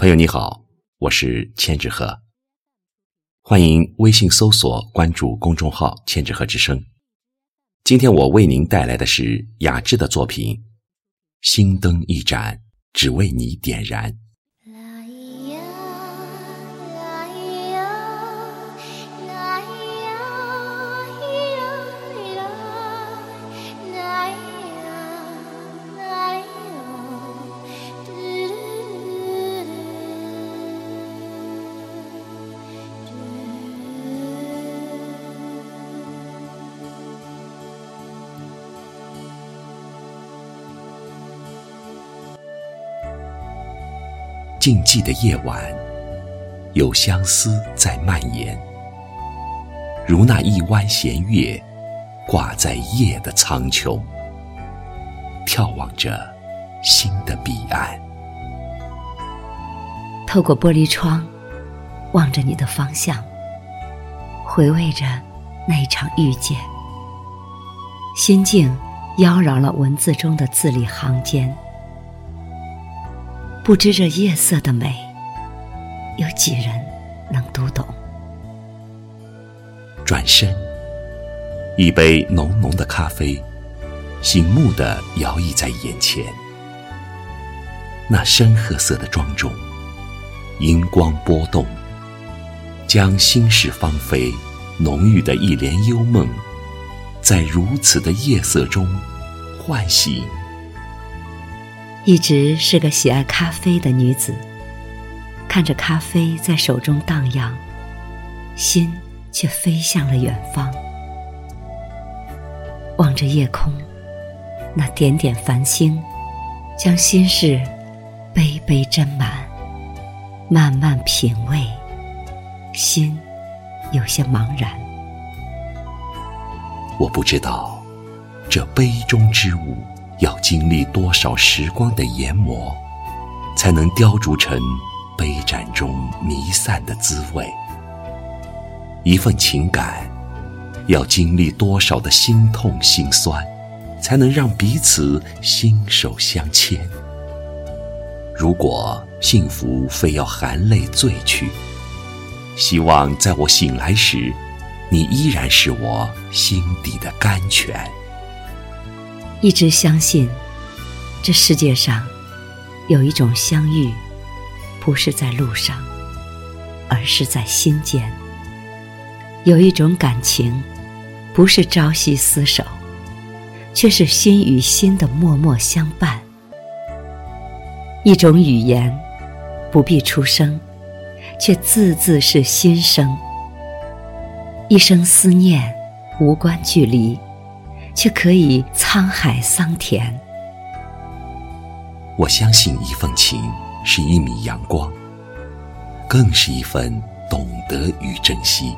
朋友你好，我是千纸鹤，欢迎微信搜索关注公众号“千纸鹤之声”。今天我为您带来的是雅致的作品《心灯一盏，只为你点燃》。静寂的夜晚，有相思在蔓延，如那一弯弦月，挂在夜的苍穹，眺望着心的彼岸。透过玻璃窗，望着你的方向，回味着那一场遇见，心境妖娆了文字中的字里行间。不知这夜色的美，有几人能读懂？转身，一杯浓浓的咖啡，醒目的摇曳在眼前。那深褐色的庄重，荧光波动，将心事芳菲、浓郁的一帘幽梦，在如此的夜色中唤醒。一直是个喜爱咖啡的女子，看着咖啡在手中荡漾，心却飞向了远方。望着夜空，那点点繁星，将心事杯杯斟满，慢慢品味，心有些茫然。我不知道，这杯中之物。要经历多少时光的研磨，才能雕琢成杯盏中弥散的滋味？一份情感，要经历多少的心痛心酸，才能让彼此心手相牵？如果幸福非要含泪醉去，希望在我醒来时，你依然是我心底的甘泉。一直相信，这世界上有一种相遇，不是在路上，而是在心间；有一种感情，不是朝夕厮守，却是心与心的默默相伴；一种语言，不必出声，却字字是心声；一生思念，无关距离。却可以沧海桑田。我相信一份情是一米阳光，更是一份懂得与珍惜。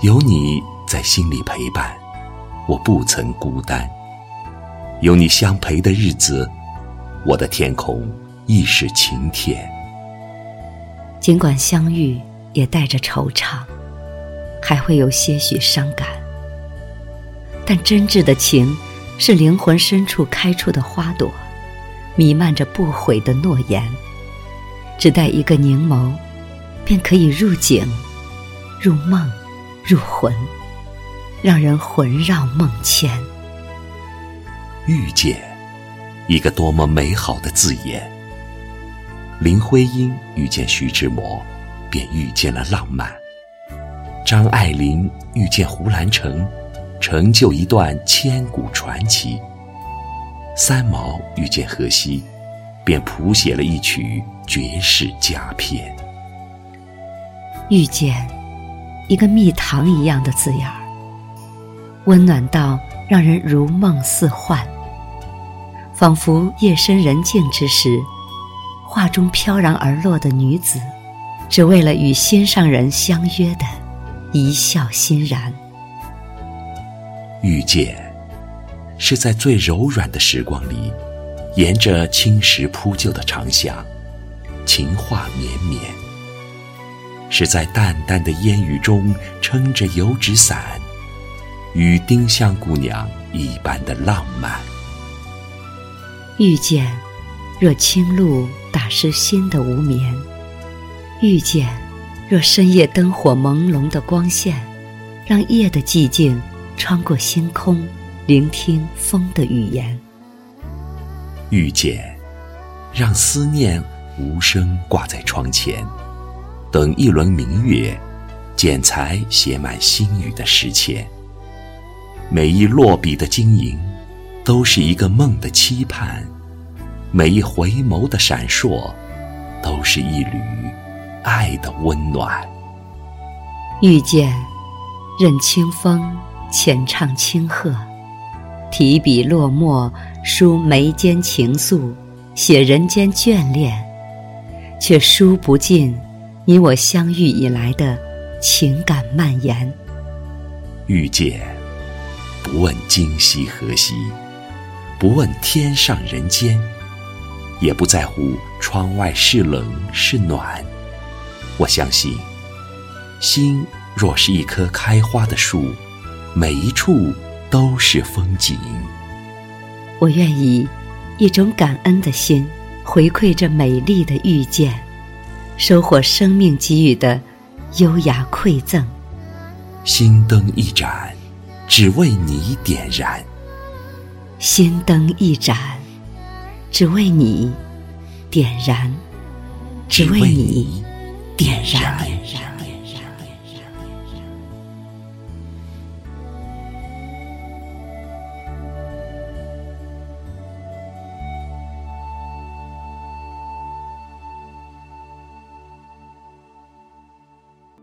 有你在心里陪伴，我不曾孤单。有你相陪的日子，我的天空亦是晴天。尽管相遇也带着惆怅，还会有些许伤感。但真挚的情，是灵魂深处开出的花朵，弥漫着不悔的诺言。只待一个凝眸，便可以入景、入梦、入魂，让人魂绕梦牵。遇见，一个多么美好的字眼。林徽因遇见徐志摩，便遇见了浪漫；张爱玲遇见胡兰成。成就一段千古传奇。三毛遇见荷西，便谱写了一曲绝世佳篇。遇见，一个蜜糖一样的字眼儿，温暖到让人如梦似幻，仿佛夜深人静之时，画中飘然而落的女子，只为了与心上人相约的一笑欣然。遇见，是在最柔软的时光里，沿着青石铺就的长巷，情话绵绵；是在淡淡的烟雨中，撑着油纸伞，与丁香姑娘一般的浪漫。遇见，若清露打湿心的无眠；遇见，若深夜灯火朦胧的光线，让夜的寂静穿过星空，聆听风的语言。遇见，让思念无声挂在窗前，等一轮明月，剪裁写满心语的诗签。每一落笔的晶莹，都是一个梦的期盼。每一回眸的闪烁，都是一缕爱的温暖。遇见，任清风浅唱清和，提笔落墨，书眉间情愫，写人间眷恋，却书不尽你我相遇以来的情感蔓延。遇见，不问今夕何夕，不问天上人间。也不在乎窗外是冷是暖，我相信，心若是一棵开花的树，每一处都是风景。我愿以一种感恩的心，回馈这美丽的遇见，收获生命给予的优雅馈赠。心灯一盏，只为你点燃。心灯一盏。只为你点燃，只为你点燃。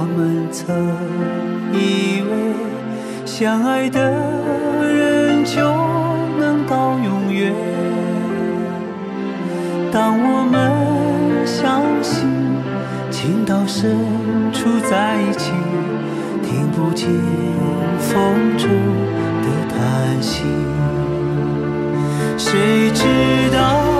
我们曾以为，相爱的人就能到永远。当我们相信情到深处在一起，听不见风中的叹息，谁知道？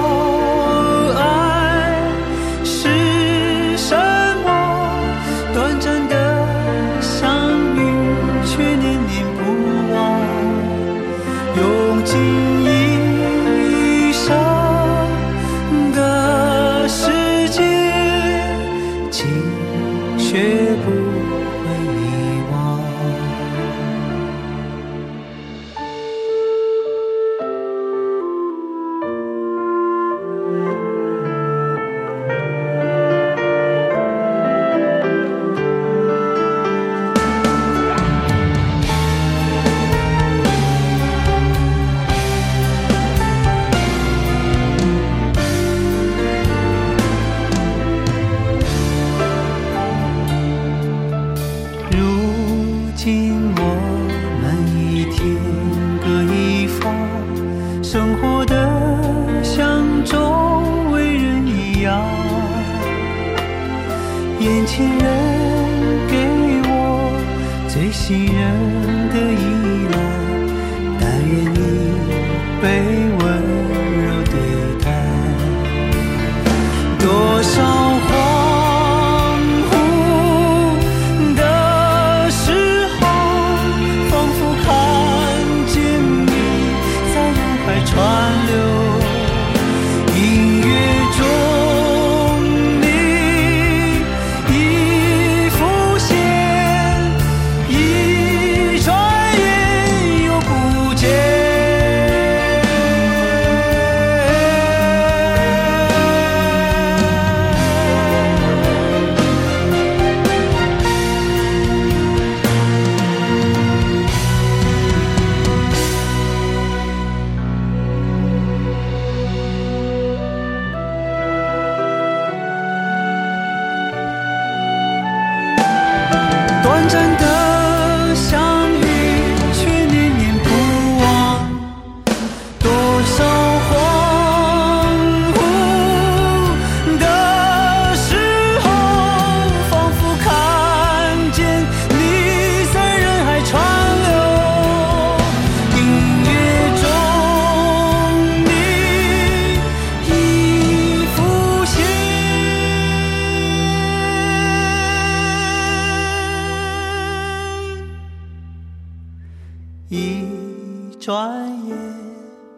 守黄昏的时候，仿佛看见你在人海川流，隐约中你已浮现。一转眼。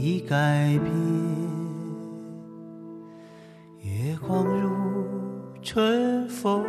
已改变？月光如春风，